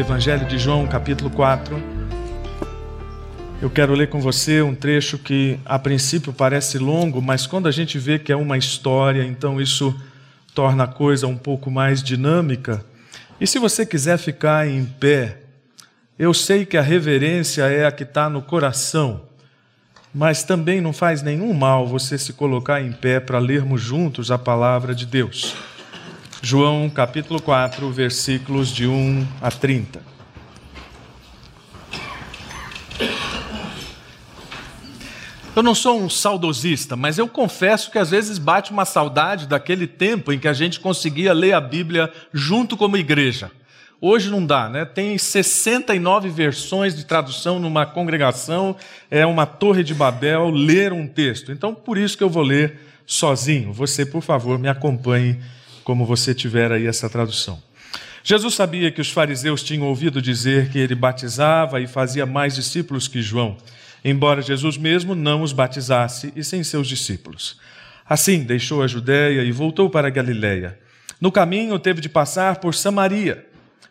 Evangelho de João, capítulo 4. Eu quero ler com você um trecho que a princípio parece longo, mas quando a gente vê que é uma história, então isso torna a coisa um pouco mais dinâmica. E se você quiser ficar em pé, eu sei que a reverência é a que está no coração, mas também não faz nenhum mal você se colocar em pé para lermos juntos a palavra de Deus. João capítulo 4, versículos de 1 a 30. Eu não sou um saudosista, mas eu confesso que às vezes bate uma saudade daquele tempo em que a gente conseguia ler a Bíblia junto como igreja. Hoje não dá, né? Tem 69 versões de tradução numa congregação, é uma torre de Babel ler um texto. Então, por isso que eu vou ler sozinho. Você, por favor, me acompanhe como você tiver aí essa tradução. Jesus sabia que os fariseus tinham ouvido dizer que ele batizava e fazia mais discípulos que João, embora Jesus mesmo não os batizasse e sem seus discípulos. Assim, deixou a Judéia e voltou para a Galiléia. No caminho, teve de passar por Samaria.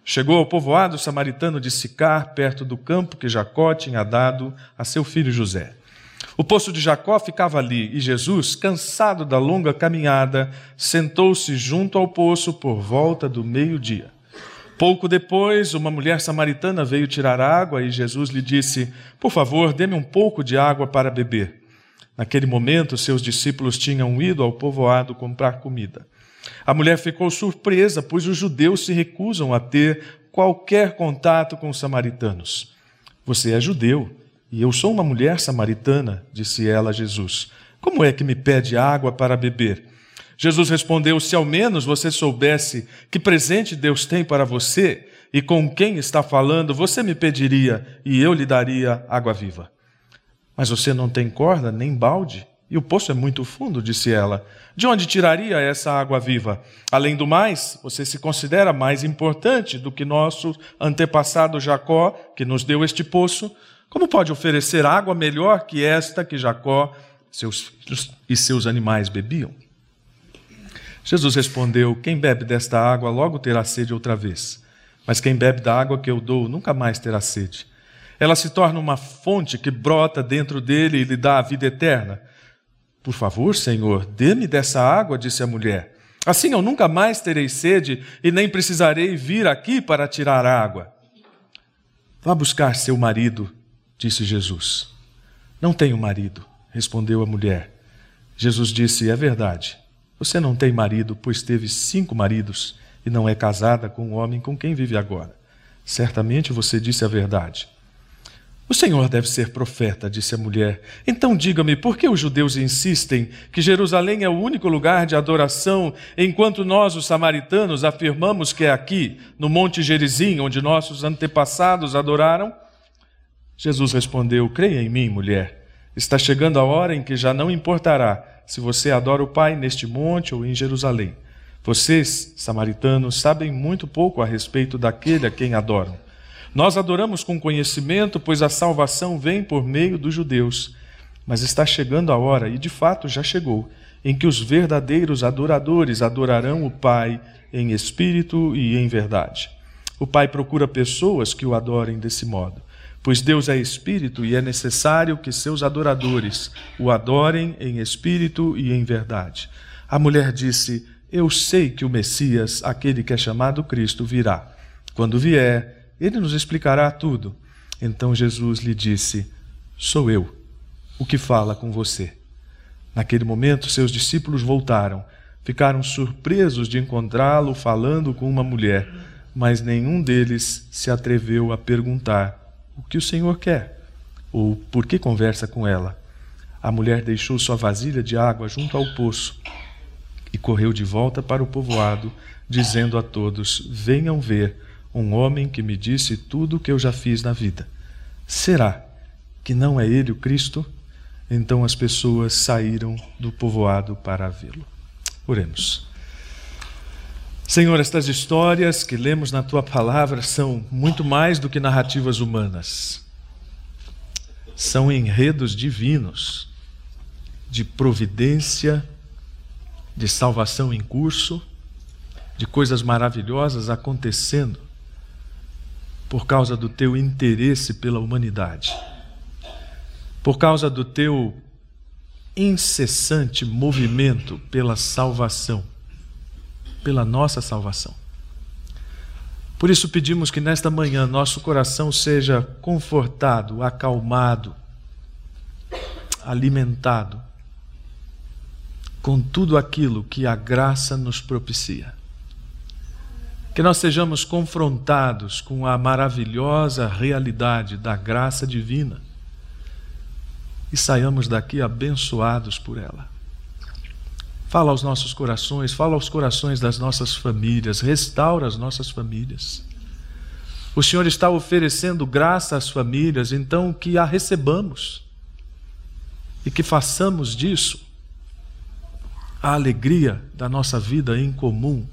Chegou ao povoado samaritano de Sicar, perto do campo que Jacó tinha dado a seu filho José. O poço de Jacó ficava ali e Jesus, cansado da longa caminhada, sentou-se junto ao poço por volta do meio-dia. Pouco depois, uma mulher samaritana veio tirar água e Jesus lhe disse: Por favor, dê-me um pouco de água para beber. Naquele momento, seus discípulos tinham ido ao povoado comprar comida. A mulher ficou surpresa, pois os judeus se recusam a ter qualquer contato com os samaritanos. Você é judeu e eu sou uma mulher samaritana, disse ela a Jesus. Como é que me pede água para beber? Jesus respondeu: Se ao menos você soubesse que presente Deus tem para você e com quem está falando, você me pediria e eu lhe daria água viva. Mas você não tem corda nem balde e o poço é muito fundo, disse ela. De onde tiraria essa água viva? Além do mais, você se considera mais importante do que nosso antepassado Jacó, que nos deu este poço? Como pode oferecer água melhor que esta que Jacó seus filhos e seus animais bebiam? Jesus respondeu: Quem bebe desta água logo terá sede outra vez, mas quem bebe da água que eu dou nunca mais terá sede. Ela se torna uma fonte que brota dentro dele e lhe dá a vida eterna. Por favor, Senhor, dê-me dessa água, disse a mulher. Assim eu nunca mais terei sede e nem precisarei vir aqui para tirar água. Vá buscar seu marido disse Jesus. Não tenho marido, respondeu a mulher. Jesus disse: É verdade. Você não tem marido, pois teve cinco maridos e não é casada com o homem com quem vive agora. Certamente você disse a verdade. O Senhor deve ser profeta, disse a mulher. Então diga-me, por que os judeus insistem que Jerusalém é o único lugar de adoração, enquanto nós, os samaritanos, afirmamos que é aqui, no Monte Gerizim, onde nossos antepassados adoraram? Jesus respondeu: Creia em mim, mulher. Está chegando a hora em que já não importará se você adora o Pai neste monte ou em Jerusalém. Vocês, samaritanos, sabem muito pouco a respeito daquele a quem adoram. Nós adoramos com conhecimento, pois a salvação vem por meio dos judeus. Mas está chegando a hora, e de fato já chegou, em que os verdadeiros adoradores adorarão o Pai em espírito e em verdade. O Pai procura pessoas que o adorem desse modo. Pois Deus é espírito e é necessário que seus adoradores o adorem em espírito e em verdade. A mulher disse: Eu sei que o Messias, aquele que é chamado Cristo, virá. Quando vier, ele nos explicará tudo. Então Jesus lhe disse: Sou eu, o que fala com você. Naquele momento, seus discípulos voltaram. Ficaram surpresos de encontrá-lo falando com uma mulher, mas nenhum deles se atreveu a perguntar o que o Senhor quer, ou por que conversa com ela. A mulher deixou sua vasilha de água junto ao poço e correu de volta para o povoado, dizendo a todos: Venham ver um homem que me disse tudo o que eu já fiz na vida. Será que não é ele o Cristo? Então as pessoas saíram do povoado para vê-lo. Oremos. Senhor, estas histórias que lemos na tua palavra são muito mais do que narrativas humanas. São enredos divinos de providência, de salvação em curso, de coisas maravilhosas acontecendo. por causa do teu interesse pela humanidade, por causa do teu incessante movimento pela salvação, pela nossa salvação. Por isso pedimos que nesta manhã nosso coração seja confortado, acalmado, alimentado com tudo aquilo que a graça nos propicia. Que nós sejamos confrontados com a maravilhosa realidade da graça divina e saiamos daqui abençoados por ela. Fala aos nossos corações, fala aos corações das nossas famílias, restaura as nossas famílias. O Senhor está oferecendo graça às famílias, então que a recebamos e que façamos disso a alegria da nossa vida em comum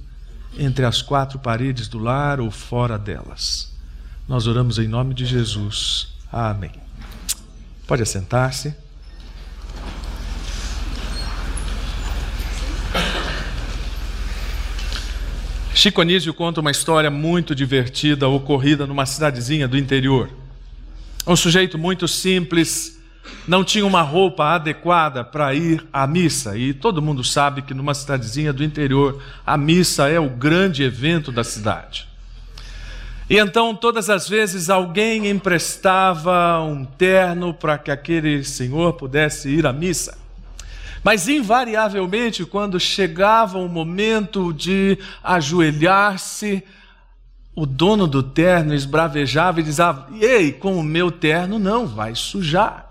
entre as quatro paredes do lar ou fora delas. Nós oramos em nome de Jesus. Amém. Pode assentar-se. Chico Anísio conta uma história muito divertida ocorrida numa cidadezinha do interior. Um sujeito muito simples, não tinha uma roupa adequada para ir à missa, e todo mundo sabe que numa cidadezinha do interior a missa é o grande evento da cidade. E então, todas as vezes, alguém emprestava um terno para que aquele senhor pudesse ir à missa. Mas invariavelmente, quando chegava o momento de ajoelhar-se, o dono do terno esbravejava e dizia: Ei, com o meu terno não, vai sujar.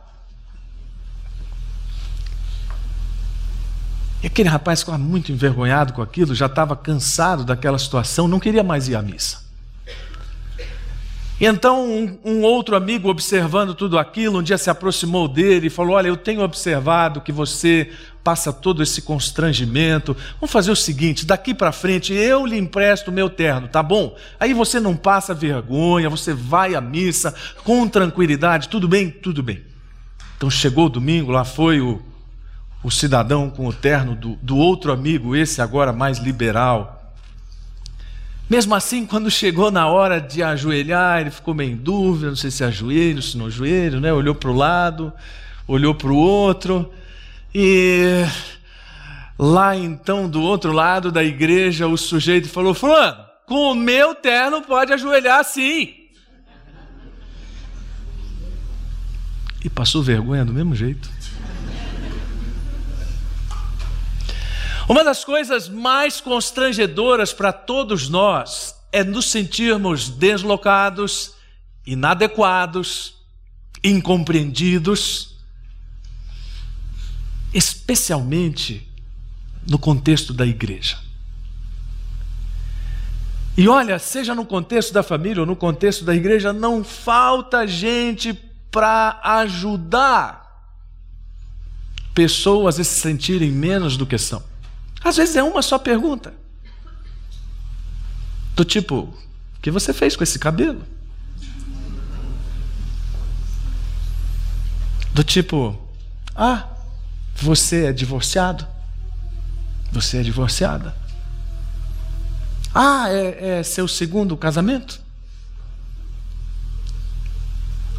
E aquele rapaz ficava muito envergonhado com aquilo, já estava cansado daquela situação, não queria mais ir à missa. Então um, um, outro amigo, observando tudo aquilo, um dia se aproximou dele e falou: Olha, eu tenho observado que você passa todo esse constrangimento. Vamos fazer o seguinte: daqui para frente eu lhe empresto meu terno, tá bom? Aí você não passa vergonha, você vai à missa com tranquilidade, tudo bem? Tudo bem. Então chegou o domingo, lá foi o, o cidadão com o terno do, do outro amigo, esse agora mais liberal. Mesmo assim, quando chegou na hora de ajoelhar, ele ficou meio em dúvida, não sei se ajoelho, se não ajoelho, né? Olhou para o lado, olhou para o outro, e lá então, do outro lado da igreja, o sujeito falou: Fulano, com o meu terno pode ajoelhar sim. E passou vergonha do mesmo jeito. Uma das coisas mais constrangedoras para todos nós é nos sentirmos deslocados, inadequados, incompreendidos, especialmente no contexto da igreja. E olha, seja no contexto da família ou no contexto da igreja, não falta gente para ajudar pessoas a se sentirem menos do que são. Às vezes é uma só pergunta. Do tipo, o que você fez com esse cabelo? Do tipo, ah, você é divorciado? Você é divorciada? Ah, é, é seu segundo casamento?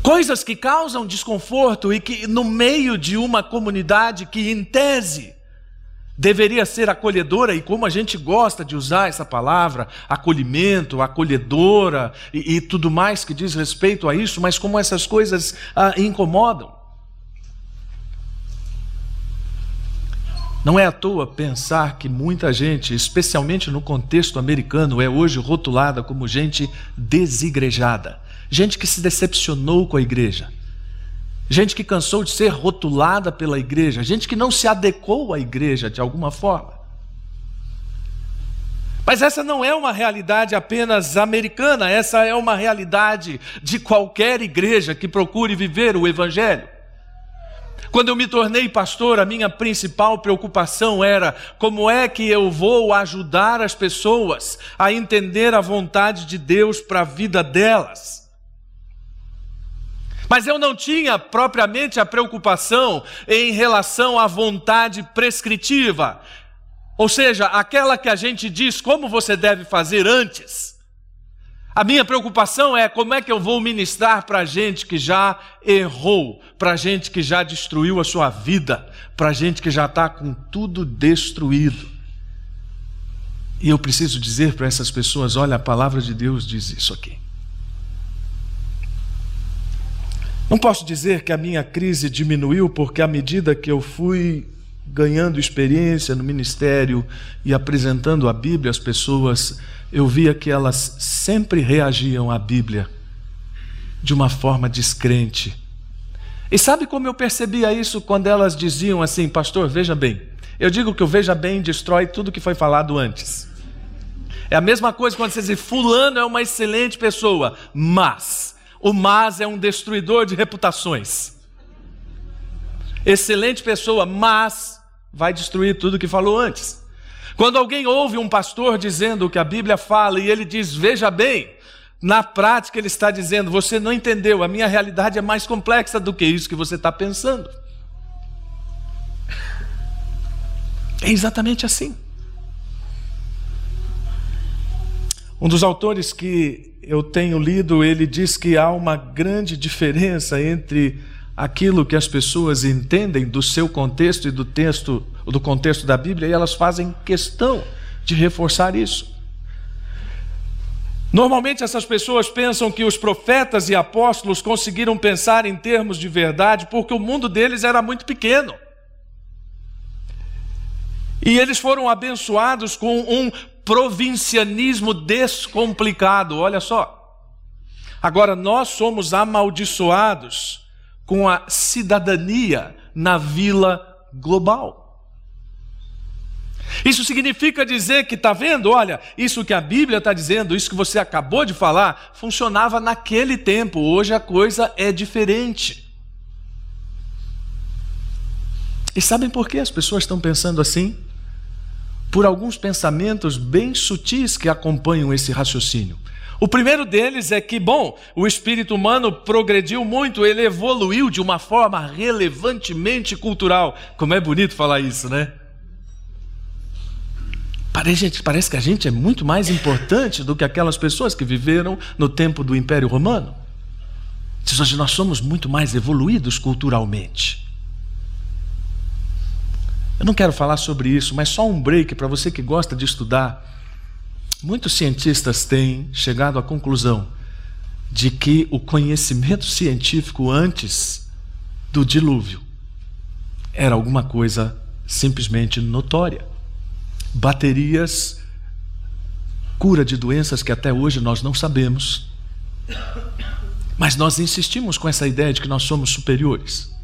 Coisas que causam desconforto e que, no meio de uma comunidade que, em tese, deveria ser acolhedora, e como a gente gosta de usar essa palavra, acolhimento, acolhedora e, e tudo mais que diz respeito a isso, mas como essas coisas ah, incomodam. Não é à toa pensar que muita gente, especialmente no contexto americano, é hoje rotulada como gente desigrejada, gente que se decepcionou com a igreja gente que cansou de ser rotulada pela igreja, gente que não se adequou à igreja de alguma forma. Mas essa não é uma realidade apenas americana, essa é uma realidade de qualquer igreja que procure viver o Evangelho. Quando eu me tornei pastor, a minha principal preocupação era como é que eu vou ajudar as pessoas a entender a vontade de Deus para a vida delas. Mas eu não tinha propriamente a preocupação em relação à vontade prescritiva, ou seja, aquela que a gente diz como você deve fazer antes. A minha preocupação é como é que eu vou ministrar para gente que já errou, para gente que já destruiu a sua vida, para gente que já está com tudo destruído. E eu preciso dizer para essas pessoas: olha, a palavra de Deus diz isso aqui. Não posso dizer que a minha crise diminuiu, porque à medida que eu fui ganhando experiência no ministério e apresentando a Bíblia às pessoas, eu via que elas sempre reagiam à Bíblia de uma forma descrente. E sabe como eu percebia isso quando elas diziam assim, pastor, veja bem. Eu digo que o veja bem destrói tudo que foi falado antes. É a mesma coisa quando você diz, fulano é uma excelente pessoa, mas o mas é um destruidor de reputações. Excelente pessoa, mas vai destruir tudo que falou antes. Quando alguém ouve um pastor dizendo o que a Bíblia fala e ele diz, veja bem, na prática ele está dizendo, você não entendeu, a minha realidade é mais complexa do que isso que você está pensando. É exatamente assim. Um dos autores que eu tenho lido, ele diz que há uma grande diferença entre aquilo que as pessoas entendem do seu contexto e do texto, do contexto da Bíblia, e elas fazem questão de reforçar isso. Normalmente essas pessoas pensam que os profetas e apóstolos conseguiram pensar em termos de verdade porque o mundo deles era muito pequeno. E eles foram abençoados com um provincianismo descomplicado, olha só. Agora, nós somos amaldiçoados com a cidadania na vila global. Isso significa dizer que, está vendo? Olha, isso que a Bíblia está dizendo, isso que você acabou de falar, funcionava naquele tempo, hoje a coisa é diferente. E sabem por que as pessoas estão pensando assim? Por alguns pensamentos bem sutis que acompanham esse raciocínio. O primeiro deles é que, bom, o espírito humano progrediu muito, ele evoluiu de uma forma relevantemente cultural. Como é bonito falar isso, né? Parece, parece que a gente é muito mais importante do que aquelas pessoas que viveram no tempo do Império Romano. Hoje nós somos muito mais evoluídos culturalmente. Eu não quero falar sobre isso, mas só um break para você que gosta de estudar. Muitos cientistas têm chegado à conclusão de que o conhecimento científico antes do dilúvio era alguma coisa simplesmente notória. Baterias, cura de doenças que até hoje nós não sabemos. Mas nós insistimos com essa ideia de que nós somos superiores.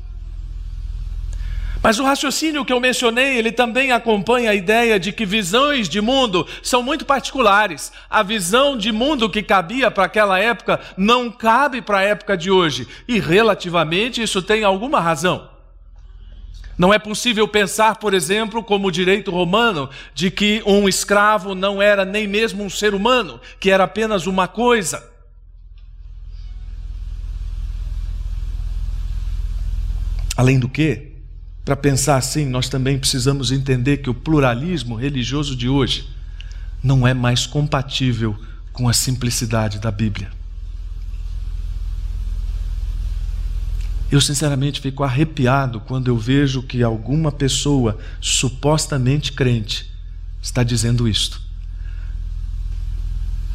Mas o raciocínio que eu mencionei, ele também acompanha a ideia de que visões de mundo são muito particulares. A visão de mundo que cabia para aquela época não cabe para a época de hoje. E relativamente isso tem alguma razão. Não é possível pensar, por exemplo, como o direito romano, de que um escravo não era nem mesmo um ser humano, que era apenas uma coisa. Além do que, para pensar assim, nós também precisamos entender que o pluralismo religioso de hoje não é mais compatível com a simplicidade da Bíblia. Eu, sinceramente, fico arrepiado quando eu vejo que alguma pessoa supostamente crente está dizendo isto.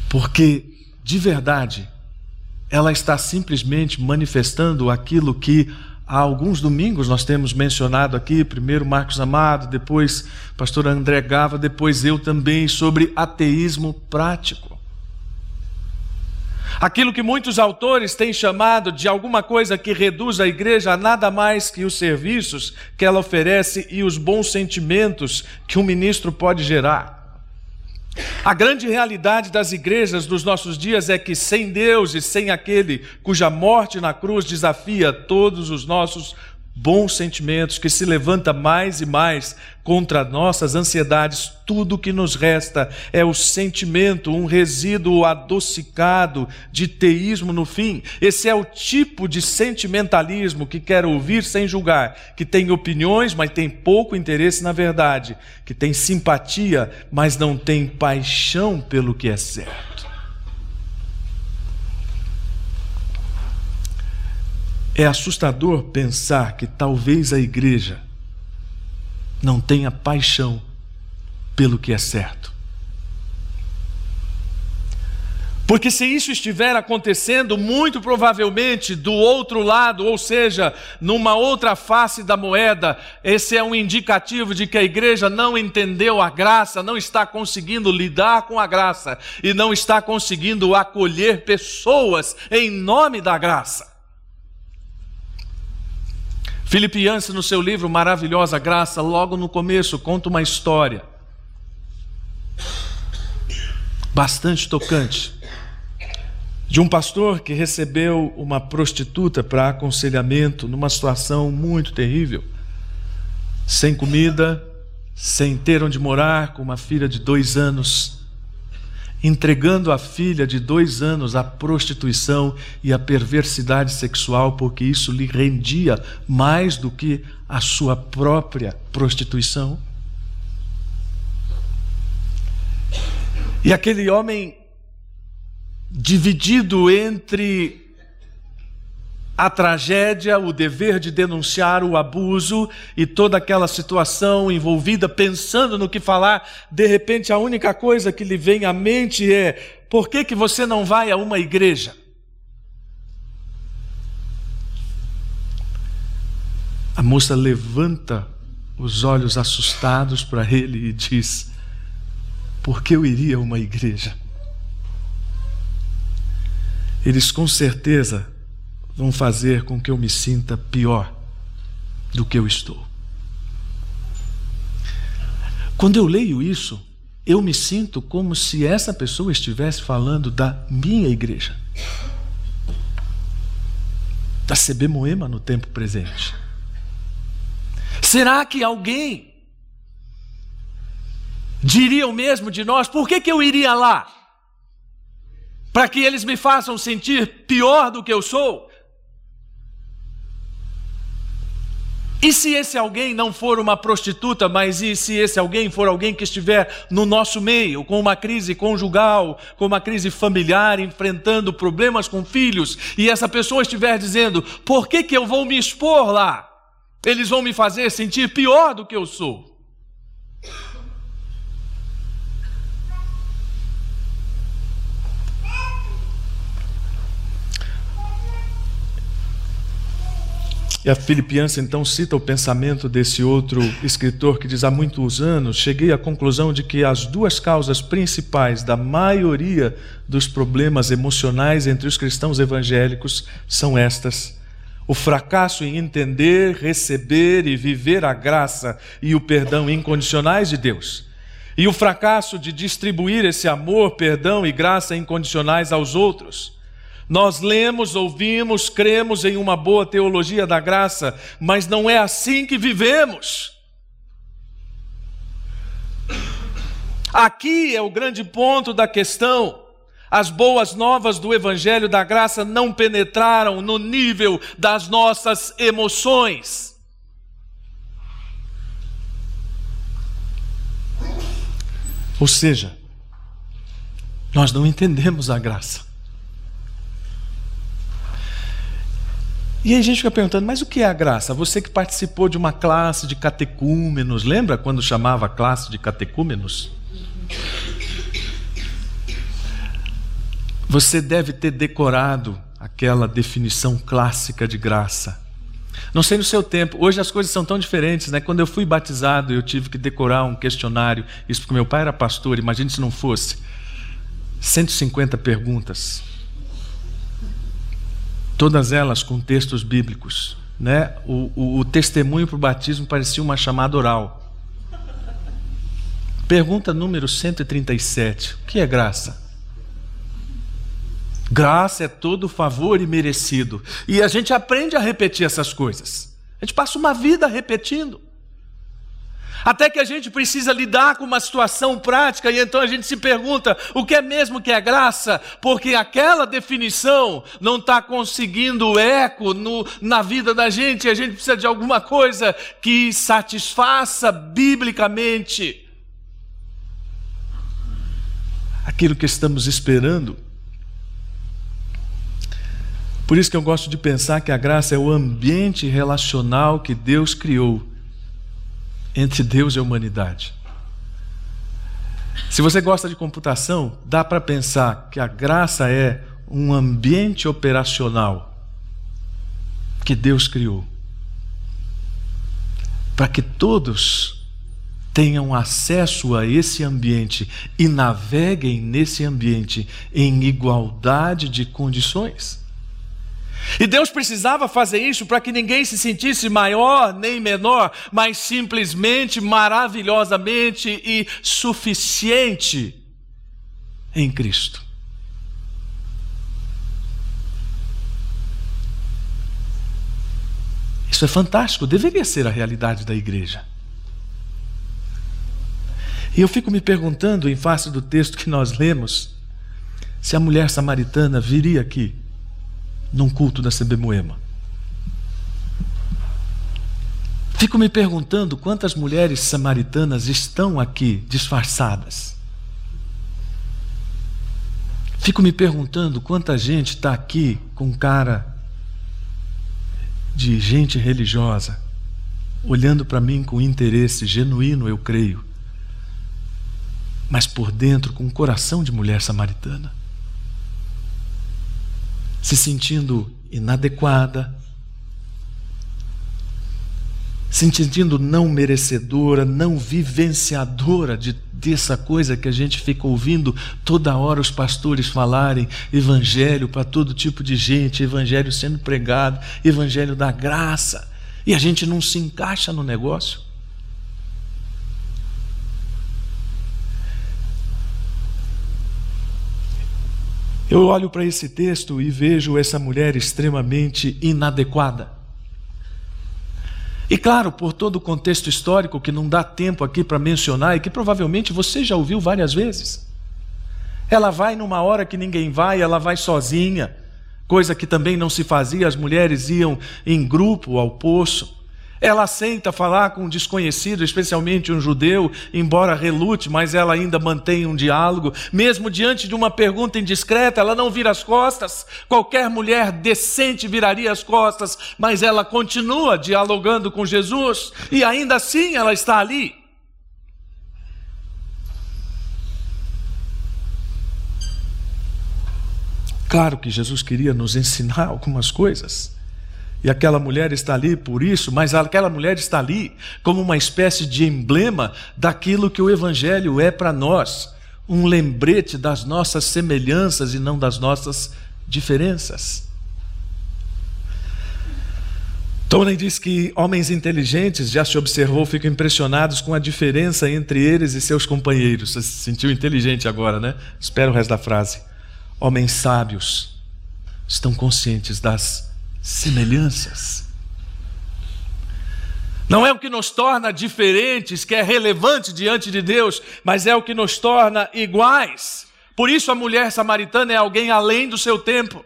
Porque, de verdade, ela está simplesmente manifestando aquilo que Há alguns domingos nós temos mencionado aqui, primeiro Marcos Amado, depois pastor André Gava, depois eu também, sobre ateísmo prático. Aquilo que muitos autores têm chamado de alguma coisa que reduz a igreja a nada mais que os serviços que ela oferece e os bons sentimentos que um ministro pode gerar. A grande realidade das igrejas dos nossos dias é que sem Deus e sem aquele cuja morte na cruz desafia todos os nossos bons sentimentos, que se levanta mais e mais contra nossas ansiedades, tudo que nos resta é o sentimento, um resíduo adocicado de teísmo no fim. Esse é o tipo de sentimentalismo que quer ouvir sem julgar, que tem opiniões, mas tem pouco interesse na verdade, que tem simpatia, mas não tem paixão pelo que é certo. É assustador pensar que talvez a igreja não tenha paixão pelo que é certo. Porque se isso estiver acontecendo, muito provavelmente do outro lado, ou seja, numa outra face da moeda, esse é um indicativo de que a igreja não entendeu a graça, não está conseguindo lidar com a graça e não está conseguindo acolher pessoas em nome da graça. Filipe Yancey, no seu livro Maravilhosa Graça, logo no começo, conta uma história. Bastante tocante. De um pastor que recebeu uma prostituta para aconselhamento numa situação muito terrível, sem comida, sem ter onde morar, com uma filha de dois anos, entregando a filha de dois anos à prostituição e à perversidade sexual, porque isso lhe rendia mais do que a sua própria prostituição. E aquele homem dividido entre a tragédia, o dever de denunciar o abuso e toda aquela situação envolvida, pensando no que falar, de repente a única coisa que lhe vem à mente é: por que, que você não vai a uma igreja? A moça levanta os olhos assustados para ele e diz: Por que eu iria a uma igreja? eles com certeza vão fazer com que eu me sinta pior do que eu estou. Quando eu leio isso, eu me sinto como se essa pessoa estivesse falando da minha igreja, da CB Moema no tempo presente. Será que alguém diria o mesmo de nós? Por que, que eu iria lá? para que eles me façam sentir pior do que eu sou? E se esse alguém não for uma prostituta, mas e se esse alguém for alguém que estiver no nosso meio, com uma crise conjugal, com uma crise familiar, enfrentando problemas com filhos, e essa pessoa estiver dizendo: por que, que eu vou me expor lá? Eles vão me fazer sentir pior do que eu sou. E a Filipiança então cita o pensamento desse outro escritor que diz: há muitos anos cheguei à conclusão de que as duas causas principais da maioria dos problemas emocionais entre os cristãos evangélicos são estas: o fracasso em entender, receber e viver a graça e o perdão incondicionais de Deus. E o fracasso de distribuir esse amor, perdão e graça incondicionais aos outros. Nós lemos, ouvimos, cremos em uma boa teologia da graça, mas não é assim que vivemos. Aqui é o grande ponto da questão. As boas novas do Evangelho da Graça não penetraram no nível das nossas emoções. Ou seja, nós não entendemos a graça. E aí a gente fica perguntando, mas o que é a graça? Você que participou de uma classe de catecúmenos, lembra quando chamava classe de catecúmenos? Você deve ter decorado aquela definição clássica de graça. Não sei no seu tempo, hoje as coisas são tão diferentes, né? Quando eu fui batizado, eu tive que decorar um questionário, isso porque meu pai era pastor, imagine se não fosse. 150 perguntas todas elas com textos bíblicos. Né? O, o, o testemunho para o batismo parecia uma chamada oral. Pergunta número 137: O que é graça? Graça é todo favor e merecido. E a gente aprende a repetir essas coisas. A gente passa uma vida repetindo. Até que a gente precisa lidar com uma situação prática e então a gente se pergunta: o que é mesmo que é graça? Porque aquela definição não está conseguindo eco no, na vida da gente e a gente precisa de alguma coisa que satisfaça biblicamente aquilo que estamos esperando. Por isso que eu gosto de pensar que a graça é o ambiente relacional que Deus criou entre Deus e a humanidade. Se você gosta de computação, dá para pensar que a graça é um ambiente operacional que Deus criou para que todos tenham acesso a esse ambiente e naveguem nesse ambiente em igualdade de condições. E Deus precisava fazer isso para que ninguém se sentisse maior nem menor, mas simplesmente maravilhosamente e suficiente em Cristo. Isso é fantástico, deveria ser a realidade da igreja. E eu fico me perguntando, em face do texto que nós lemos, se a mulher samaritana viria aqui num culto da CB Moema. Fico me perguntando quantas mulheres samaritanas estão aqui disfarçadas. Fico me perguntando quanta gente está aqui com cara de gente religiosa, olhando para mim com interesse genuíno, eu creio, mas por dentro com um coração de mulher samaritana se sentindo inadequada, se sentindo não merecedora, não vivenciadora de, dessa coisa que a gente fica ouvindo toda hora os pastores falarem, evangelho para todo tipo de gente, evangelho sendo pregado, evangelho da graça, e a gente não se encaixa no negócio. Eu olho para esse texto e vejo essa mulher extremamente inadequada. E claro, por todo o contexto histórico que não dá tempo aqui para mencionar e que provavelmente você já ouviu várias vezes. Ela vai numa hora que ninguém vai, ela vai sozinha, coisa que também não se fazia, as mulheres iam em grupo ao poço. Ela aceita falar com um desconhecido, especialmente um judeu, embora relute, mas ela ainda mantém um diálogo. Mesmo diante de uma pergunta indiscreta, ela não vira as costas. Qualquer mulher decente viraria as costas, mas ela continua dialogando com Jesus e ainda assim ela está ali. Claro que Jesus queria nos ensinar algumas coisas. E aquela mulher está ali por isso, mas aquela mulher está ali como uma espécie de emblema daquilo que o Evangelho é para nós um lembrete das nossas semelhanças e não das nossas diferenças. Tony diz que homens inteligentes, já se observou, ficam impressionados com a diferença entre eles e seus companheiros. Você se sentiu inteligente agora, né? Espera o resto da frase. Homens sábios estão conscientes das semelhanças. Não é o que nos torna diferentes, que é relevante diante de Deus, mas é o que nos torna iguais. Por isso a mulher samaritana é alguém além do seu tempo.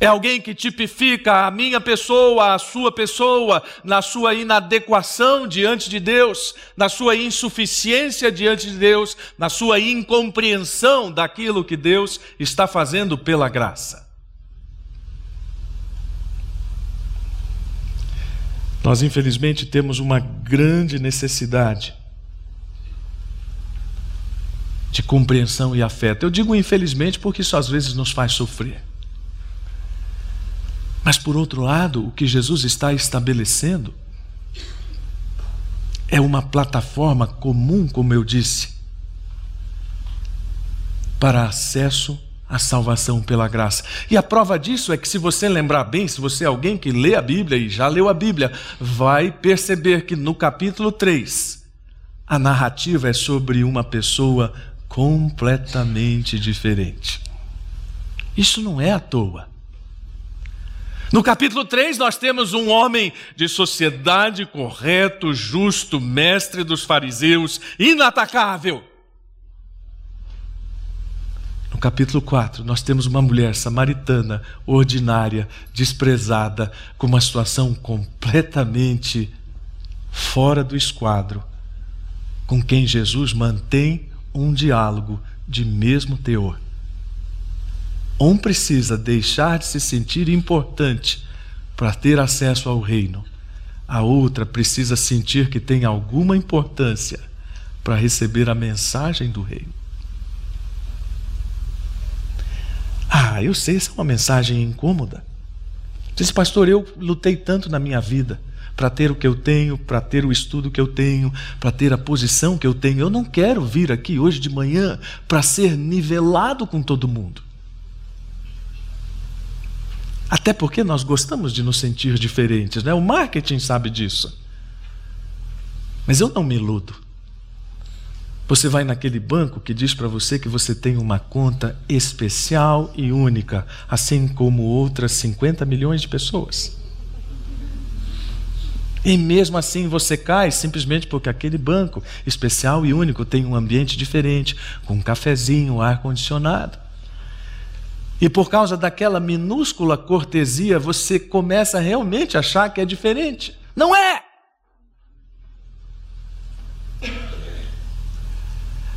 É alguém que tipifica a minha pessoa, a sua pessoa, na sua inadequação diante de Deus, na sua insuficiência diante de Deus, na sua incompreensão daquilo que Deus está fazendo pela graça. Nós, infelizmente, temos uma grande necessidade de compreensão e afeto. Eu digo infelizmente porque isso às vezes nos faz sofrer. Mas, por outro lado, o que Jesus está estabelecendo é uma plataforma comum, como eu disse, para acesso a salvação pela graça. E a prova disso é que, se você lembrar bem, se você é alguém que lê a Bíblia e já leu a Bíblia, vai perceber que no capítulo 3, a narrativa é sobre uma pessoa completamente diferente. Isso não é à toa. No capítulo 3, nós temos um homem de sociedade correto, justo, mestre dos fariseus, inatacável. No capítulo 4, nós temos uma mulher samaritana, ordinária, desprezada, com uma situação completamente fora do esquadro, com quem Jesus mantém um diálogo de mesmo teor. Um precisa deixar de se sentir importante para ter acesso ao reino. A outra precisa sentir que tem alguma importância para receber a mensagem do reino. Ah, eu sei, essa é uma mensagem incômoda. Diz, pastor, eu lutei tanto na minha vida para ter o que eu tenho, para ter o estudo que eu tenho, para ter a posição que eu tenho. Eu não quero vir aqui hoje de manhã para ser nivelado com todo mundo. Até porque nós gostamos de nos sentir diferentes, né? O marketing sabe disso. Mas eu não me iludo. Você vai naquele banco que diz para você que você tem uma conta especial e única, assim como outras 50 milhões de pessoas. E mesmo assim você cai simplesmente porque aquele banco especial e único tem um ambiente diferente, com um cafezinho, ar condicionado. E por causa daquela minúscula cortesia, você começa realmente a achar que é diferente. Não é!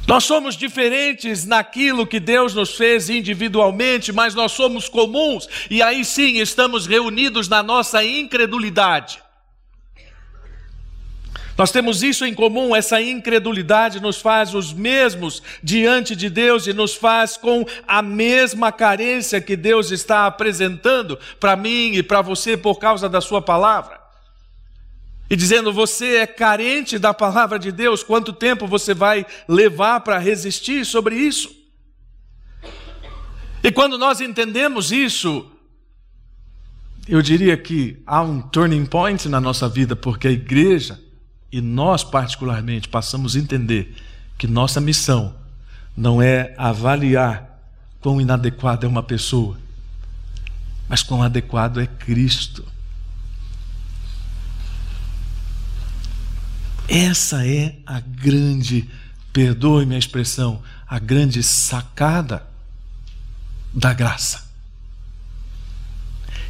Nós somos diferentes naquilo que Deus nos fez individualmente, mas nós somos comuns e aí sim estamos reunidos na nossa incredulidade. Nós temos isso em comum, essa incredulidade nos faz os mesmos diante de Deus e nos faz com a mesma carência que Deus está apresentando para mim e para você por causa da Sua palavra. E dizendo, você é carente da palavra de Deus, quanto tempo você vai levar para resistir sobre isso? E quando nós entendemos isso, eu diria que há um turning point na nossa vida, porque a igreja e nós, particularmente, passamos a entender que nossa missão não é avaliar quão inadequada é uma pessoa, mas quão adequado é Cristo. Essa é a grande, perdoe-me a expressão, a grande sacada da graça.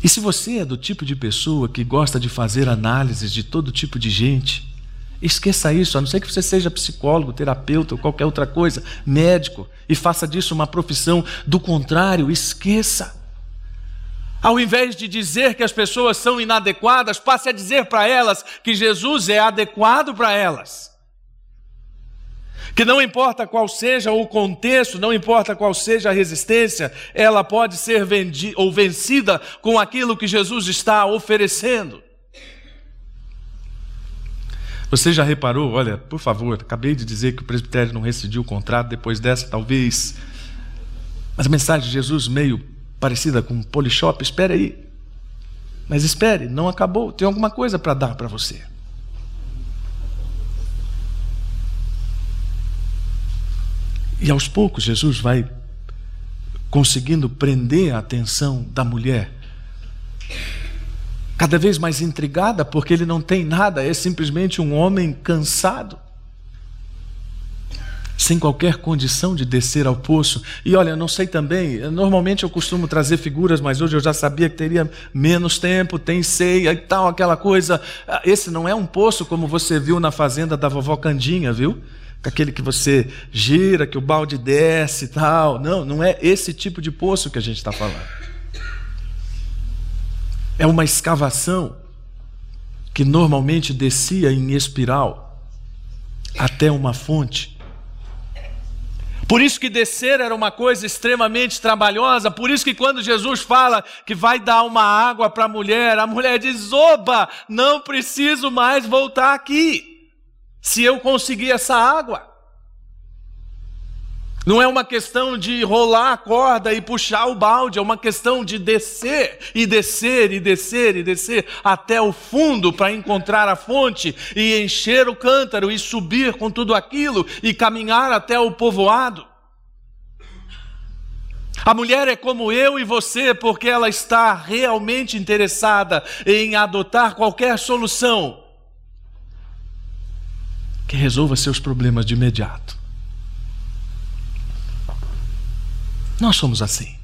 E se você é do tipo de pessoa que gosta de fazer análises de todo tipo de gente, Esqueça isso, a não ser que você seja psicólogo, terapeuta ou qualquer outra coisa, médico, e faça disso uma profissão. Do contrário, esqueça. Ao invés de dizer que as pessoas são inadequadas, passe a dizer para elas que Jesus é adequado para elas. Que não importa qual seja o contexto, não importa qual seja a resistência, ela pode ser vendida ou vencida com aquilo que Jesus está oferecendo. Você já reparou? Olha, por favor, acabei de dizer que o presbitério não rescindiu o contrato, depois dessa, talvez. Mas a mensagem de Jesus, meio parecida com um polishop, espere aí. Mas espere, não acabou, tem alguma coisa para dar para você. E aos poucos, Jesus vai conseguindo prender a atenção da mulher cada vez mais intrigada, porque ele não tem nada, é simplesmente um homem cansado, sem qualquer condição de descer ao poço. E olha, não sei também, normalmente eu costumo trazer figuras, mas hoje eu já sabia que teria menos tempo, tem ceia e tal, aquela coisa. Ah, esse não é um poço como você viu na fazenda da vovó Candinha, viu? Aquele que você gira, que o balde desce e tal. Não, não é esse tipo de poço que a gente está falando. É uma escavação que normalmente descia em espiral até uma fonte. Por isso que descer era uma coisa extremamente trabalhosa, por isso que quando Jesus fala que vai dar uma água para a mulher, a mulher diz: "Oba, não preciso mais voltar aqui. Se eu conseguir essa água, não é uma questão de rolar a corda e puxar o balde, é uma questão de descer e descer e descer e descer até o fundo para encontrar a fonte e encher o cântaro e subir com tudo aquilo e caminhar até o povoado. A mulher é como eu e você porque ela está realmente interessada em adotar qualquer solução que resolva seus problemas de imediato. Nós somos assim.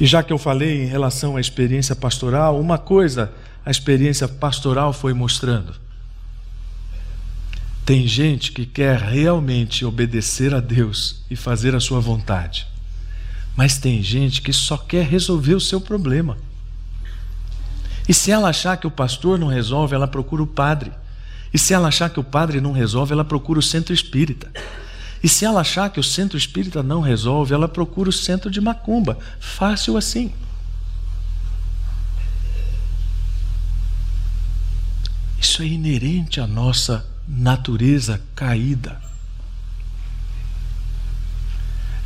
E já que eu falei em relação à experiência pastoral, uma coisa a experiência pastoral foi mostrando. Tem gente que quer realmente obedecer a Deus e fazer a sua vontade, mas tem gente que só quer resolver o seu problema. E se ela achar que o pastor não resolve, ela procura o padre. E se ela achar que o padre não resolve, ela procura o centro espírita. E se ela achar que o centro espírita não resolve, ela procura o centro de macumba. Fácil assim. Isso é inerente à nossa natureza caída.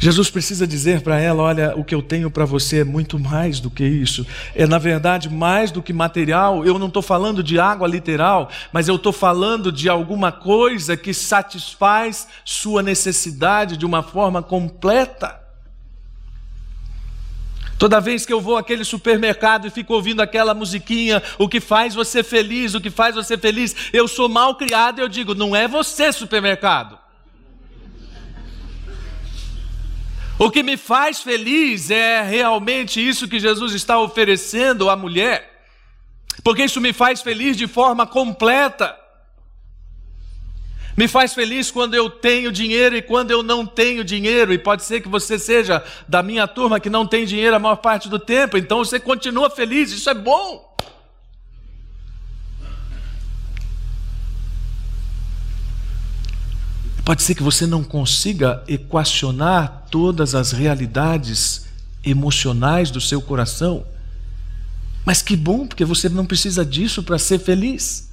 Jesus precisa dizer para ela: olha, o que eu tenho para você é muito mais do que isso. É, na verdade, mais do que material. Eu não estou falando de água literal, mas eu estou falando de alguma coisa que satisfaz sua necessidade de uma forma completa. Toda vez que eu vou àquele supermercado e fico ouvindo aquela musiquinha, o que faz você feliz, o que faz você feliz, eu sou mal criado e eu digo: não é você, supermercado. O que me faz feliz é realmente isso que Jesus está oferecendo à mulher, porque isso me faz feliz de forma completa. Me faz feliz quando eu tenho dinheiro e quando eu não tenho dinheiro, e pode ser que você seja da minha turma que não tem dinheiro a maior parte do tempo, então você continua feliz, isso é bom. Pode ser que você não consiga equacionar todas as realidades emocionais do seu coração, mas que bom, porque você não precisa disso para ser feliz.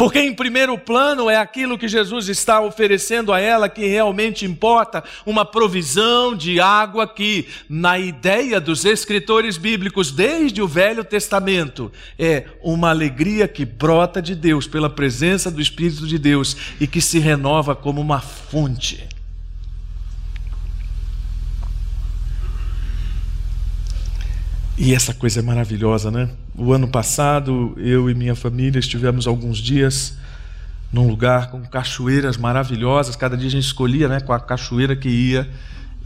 Porque em primeiro plano é aquilo que Jesus está oferecendo a ela que realmente importa, uma provisão de água que, na ideia dos escritores bíblicos desde o Velho Testamento, é uma alegria que brota de Deus pela presença do Espírito de Deus e que se renova como uma fonte. E essa coisa é maravilhosa, né? O ano passado, eu e minha família estivemos alguns dias num lugar com cachoeiras maravilhosas. Cada dia a gente escolhia, né, com a cachoeira que ia.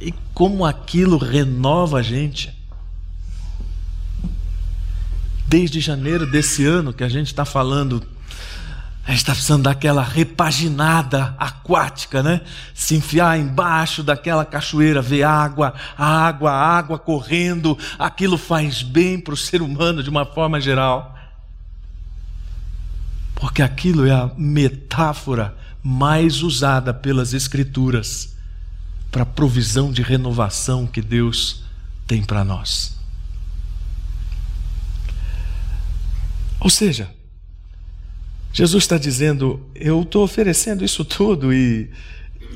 E como aquilo renova a gente. Desde janeiro desse ano que a gente está falando a gente está precisando daquela repaginada aquática, né? Se enfiar embaixo daquela cachoeira, ver água, água, água correndo, aquilo faz bem para o ser humano de uma forma geral. Porque aquilo é a metáfora mais usada pelas Escrituras para a provisão de renovação que Deus tem para nós. Ou seja, Jesus está dizendo: eu estou oferecendo isso tudo e,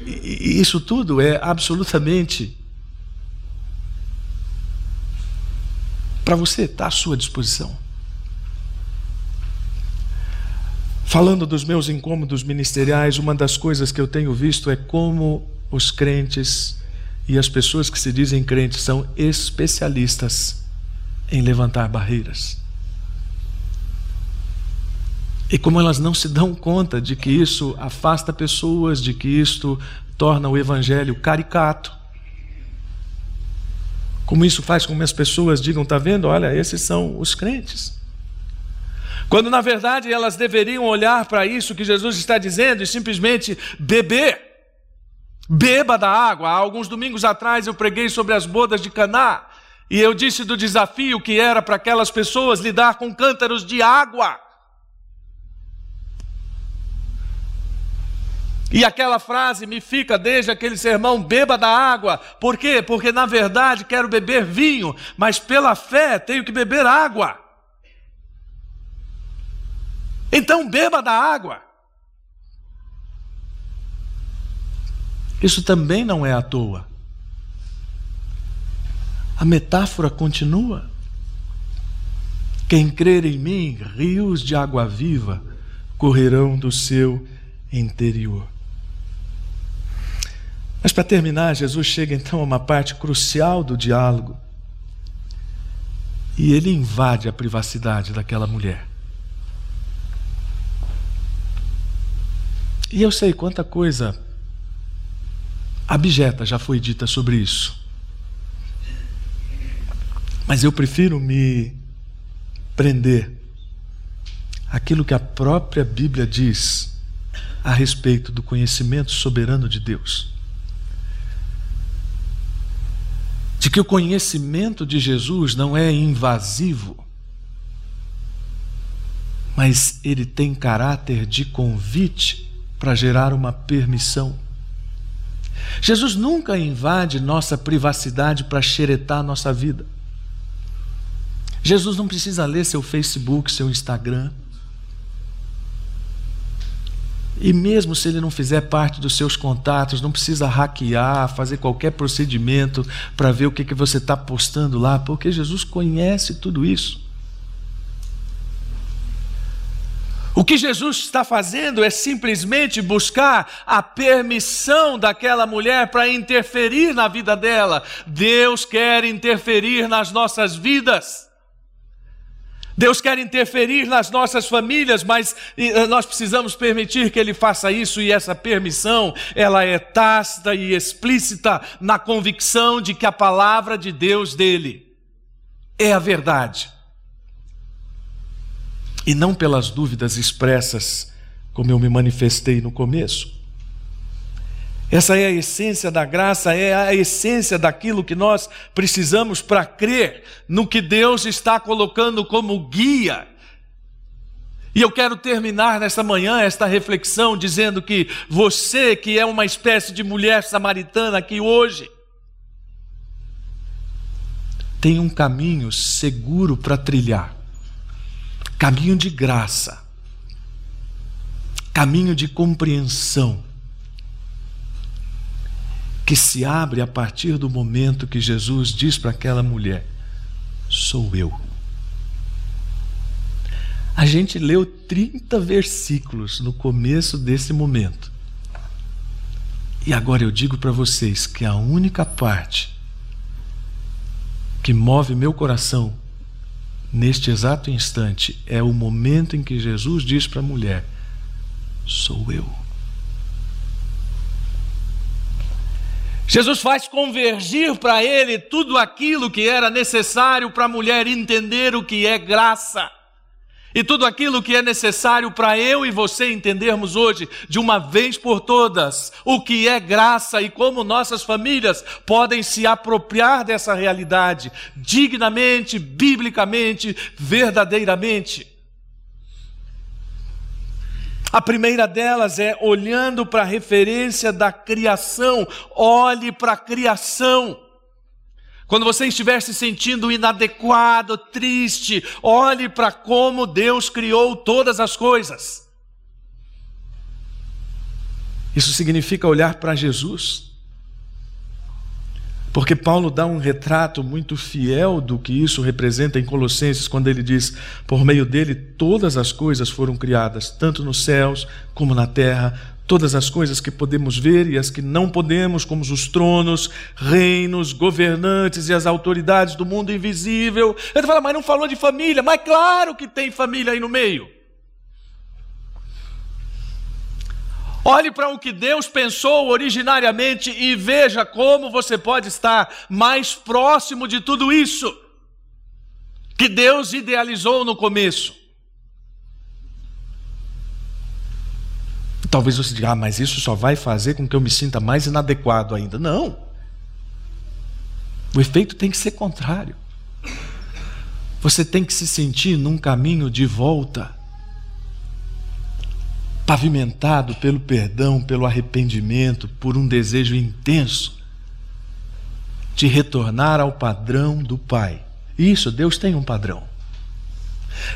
e isso tudo é absolutamente para você, está à sua disposição. Falando dos meus incômodos ministeriais, uma das coisas que eu tenho visto é como os crentes e as pessoas que se dizem crentes são especialistas em levantar barreiras. E como elas não se dão conta de que isso afasta pessoas, de que isto torna o evangelho caricato. Como isso faz com que as pessoas digam, tá vendo? Olha, esses são os crentes. Quando na verdade elas deveriam olhar para isso que Jesus está dizendo e simplesmente beber. Beba da água. Há alguns domingos atrás eu preguei sobre as bodas de Caná e eu disse do desafio que era para aquelas pessoas lidar com cântaros de água. E aquela frase me fica desde aquele sermão: beba da água. Por quê? Porque na verdade quero beber vinho, mas pela fé tenho que beber água. Então beba da água. Isso também não é à toa. A metáfora continua. Quem crer em mim, rios de água viva correrão do seu interior. Mas para terminar, Jesus chega então a uma parte crucial do diálogo. E ele invade a privacidade daquela mulher. E eu sei quanta coisa abjeta já foi dita sobre isso. Mas eu prefiro me prender aquilo que a própria Bíblia diz a respeito do conhecimento soberano de Deus. De que o conhecimento de Jesus não é invasivo, mas ele tem caráter de convite para gerar uma permissão. Jesus nunca invade nossa privacidade para xeretar nossa vida. Jesus não precisa ler seu Facebook, seu Instagram. E mesmo se ele não fizer parte dos seus contatos, não precisa hackear, fazer qualquer procedimento para ver o que, que você está postando lá, porque Jesus conhece tudo isso. O que Jesus está fazendo é simplesmente buscar a permissão daquela mulher para interferir na vida dela. Deus quer interferir nas nossas vidas. Deus quer interferir nas nossas famílias, mas eh, nós precisamos permitir que Ele faça isso, e essa permissão, ela é tácita e explícita na convicção de que a palavra de Deus dele é a verdade. E não pelas dúvidas expressas, como eu me manifestei no começo. Essa é a essência da graça, é a essência daquilo que nós precisamos para crer no que Deus está colocando como guia. E eu quero terminar nesta manhã esta reflexão dizendo que você, que é uma espécie de mulher samaritana aqui hoje, tem um caminho seguro para trilhar. Caminho de graça, caminho de compreensão que se abre a partir do momento que Jesus diz para aquela mulher: Sou eu. A gente leu 30 versículos no começo desse momento. E agora eu digo para vocês que a única parte que move meu coração neste exato instante é o momento em que Jesus diz para a mulher: Sou eu. Jesus faz convergir para ele tudo aquilo que era necessário para a mulher entender o que é graça. E tudo aquilo que é necessário para eu e você entendermos hoje, de uma vez por todas, o que é graça e como nossas famílias podem se apropriar dessa realidade, dignamente, biblicamente, verdadeiramente. A primeira delas é olhando para a referência da criação, olhe para a criação. Quando você estiver se sentindo inadequado, triste, olhe para como Deus criou todas as coisas. Isso significa olhar para Jesus. Porque Paulo dá um retrato muito fiel do que isso representa em Colossenses, quando ele diz: Por meio dele todas as coisas foram criadas, tanto nos céus como na terra, todas as coisas que podemos ver e as que não podemos, como os tronos, reinos, governantes e as autoridades do mundo invisível. Ele fala, mas não falou de família, mas claro que tem família aí no meio. Olhe para o que Deus pensou originariamente e veja como você pode estar mais próximo de tudo isso que Deus idealizou no começo. Talvez você diga, ah, mas isso só vai fazer com que eu me sinta mais inadequado ainda. Não. O efeito tem que ser contrário. Você tem que se sentir num caminho de volta pavimentado pelo perdão, pelo arrependimento, por um desejo intenso de retornar ao padrão do Pai. Isso, Deus tem um padrão.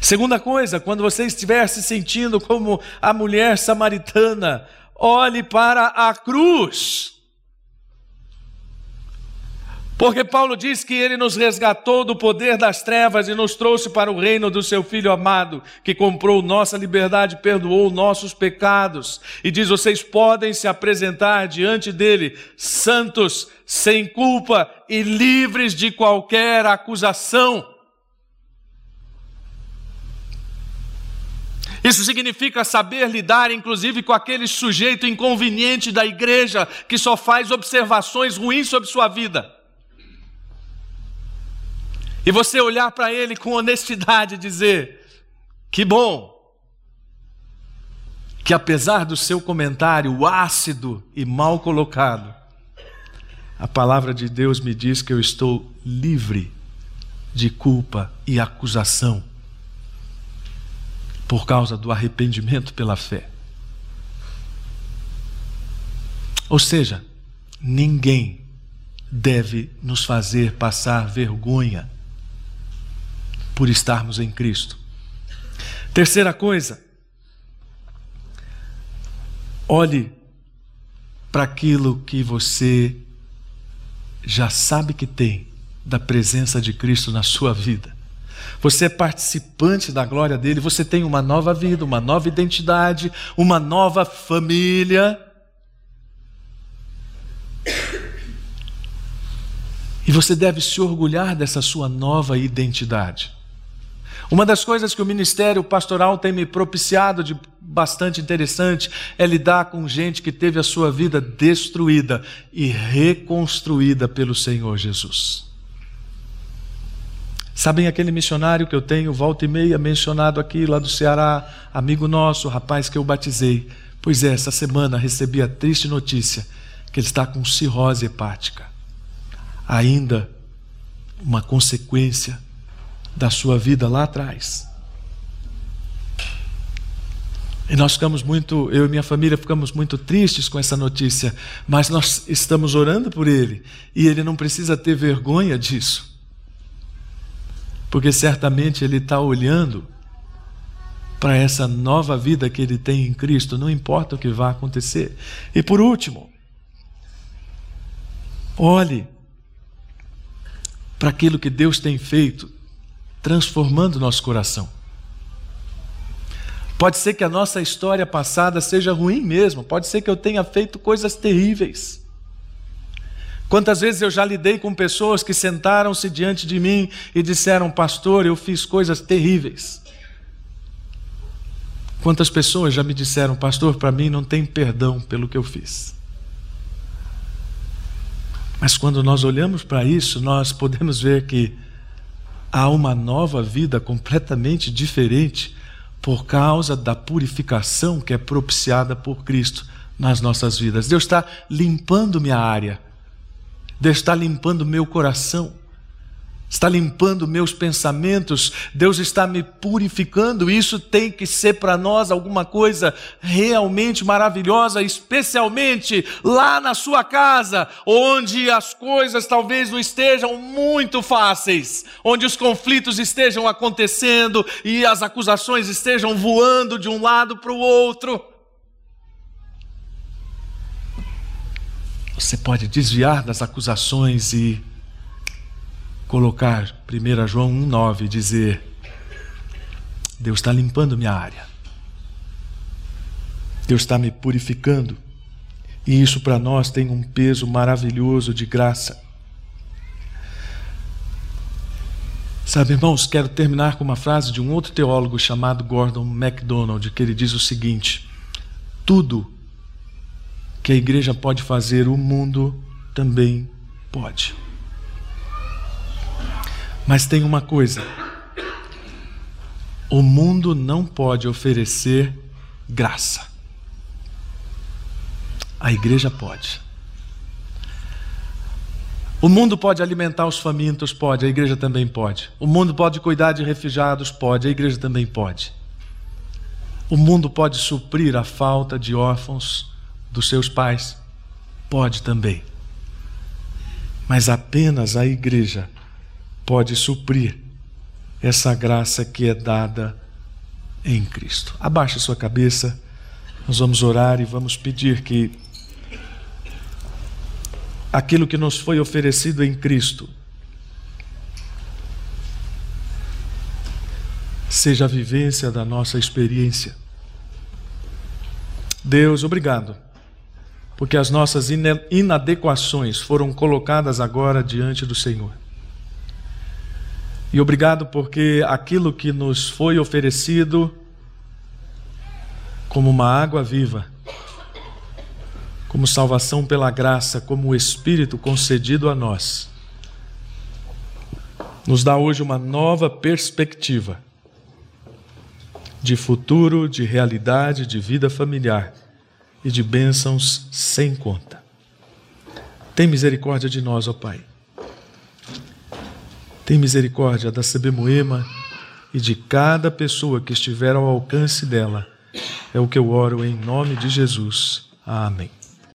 Segunda coisa, quando você estiver se sentindo como a mulher samaritana, olhe para a cruz. Porque Paulo diz que ele nos resgatou do poder das trevas e nos trouxe para o reino do seu Filho amado, que comprou nossa liberdade, perdoou nossos pecados. E diz: vocês podem se apresentar diante dele, santos, sem culpa e livres de qualquer acusação. Isso significa saber lidar, inclusive, com aquele sujeito inconveniente da igreja que só faz observações ruins sobre sua vida e você olhar para ele com honestidade e dizer: Que bom, que apesar do seu comentário ácido e mal colocado, a palavra de Deus me diz que eu estou livre de culpa e acusação por causa do arrependimento pela fé. Ou seja, ninguém deve nos fazer passar vergonha por estarmos em Cristo. Terceira coisa, olhe para aquilo que você já sabe que tem da presença de Cristo na sua vida. Você é participante da glória dele, você tem uma nova vida, uma nova identidade, uma nova família. E você deve se orgulhar dessa sua nova identidade. Uma das coisas que o ministério pastoral tem me propiciado de bastante interessante é lidar com gente que teve a sua vida destruída e reconstruída pelo Senhor Jesus. Sabem aquele missionário que eu tenho, volta e meia, mencionado aqui lá do Ceará, amigo nosso, rapaz que eu batizei? Pois é, essa semana recebi a triste notícia que ele está com cirrose hepática. Ainda uma consequência da sua vida lá atrás. E nós ficamos muito, eu e minha família ficamos muito tristes com essa notícia, mas nós estamos orando por ele e ele não precisa ter vergonha disso, porque certamente ele está olhando para essa nova vida que ele tem em Cristo, não importa o que vá acontecer. E por último, olhe para aquilo que Deus tem feito transformando nosso coração. Pode ser que a nossa história passada seja ruim mesmo, pode ser que eu tenha feito coisas terríveis. Quantas vezes eu já lidei com pessoas que sentaram-se diante de mim e disseram, pastor, eu fiz coisas terríveis. Quantas pessoas já me disseram, pastor, para mim não tem perdão pelo que eu fiz. Mas quando nós olhamos para isso, nós podemos ver que há uma nova vida completamente diferente por causa da purificação que é propiciada por Cristo nas nossas vidas. Deus está limpando minha área, Deus está limpando meu coração está limpando meus pensamentos, Deus está me purificando. Isso tem que ser para nós alguma coisa realmente maravilhosa, especialmente lá na sua casa, onde as coisas talvez não estejam muito fáceis, onde os conflitos estejam acontecendo e as acusações estejam voando de um lado para o outro. Você pode desviar das acusações e colocar 1 João 1,9 e dizer: Deus está limpando minha área, Deus está me purificando, e isso para nós tem um peso maravilhoso de graça. Sabe, irmãos, quero terminar com uma frase de um outro teólogo chamado Gordon MacDonald, que ele diz o seguinte: Tudo que a igreja pode fazer, o mundo também pode. Mas tem uma coisa: o mundo não pode oferecer graça. A igreja pode. O mundo pode alimentar os famintos? Pode, a igreja também pode. O mundo pode cuidar de refugiados? Pode, a igreja também pode. O mundo pode suprir a falta de órfãos dos seus pais? Pode também. Mas apenas a igreja pode suprir essa graça que é dada em Cristo. Abaixe sua cabeça, nós vamos orar e vamos pedir que aquilo que nos foi oferecido em Cristo seja a vivência da nossa experiência. Deus, obrigado, porque as nossas inadequações foram colocadas agora diante do Senhor. E obrigado porque aquilo que nos foi oferecido como uma água viva, como salvação pela graça, como o Espírito concedido a nós, nos dá hoje uma nova perspectiva de futuro, de realidade, de vida familiar e de bênçãos sem conta. Tem misericórdia de nós, ó Pai. Tem misericórdia da CB Moema e de cada pessoa que estiver ao alcance dela. É o que eu oro em nome de Jesus. Amém.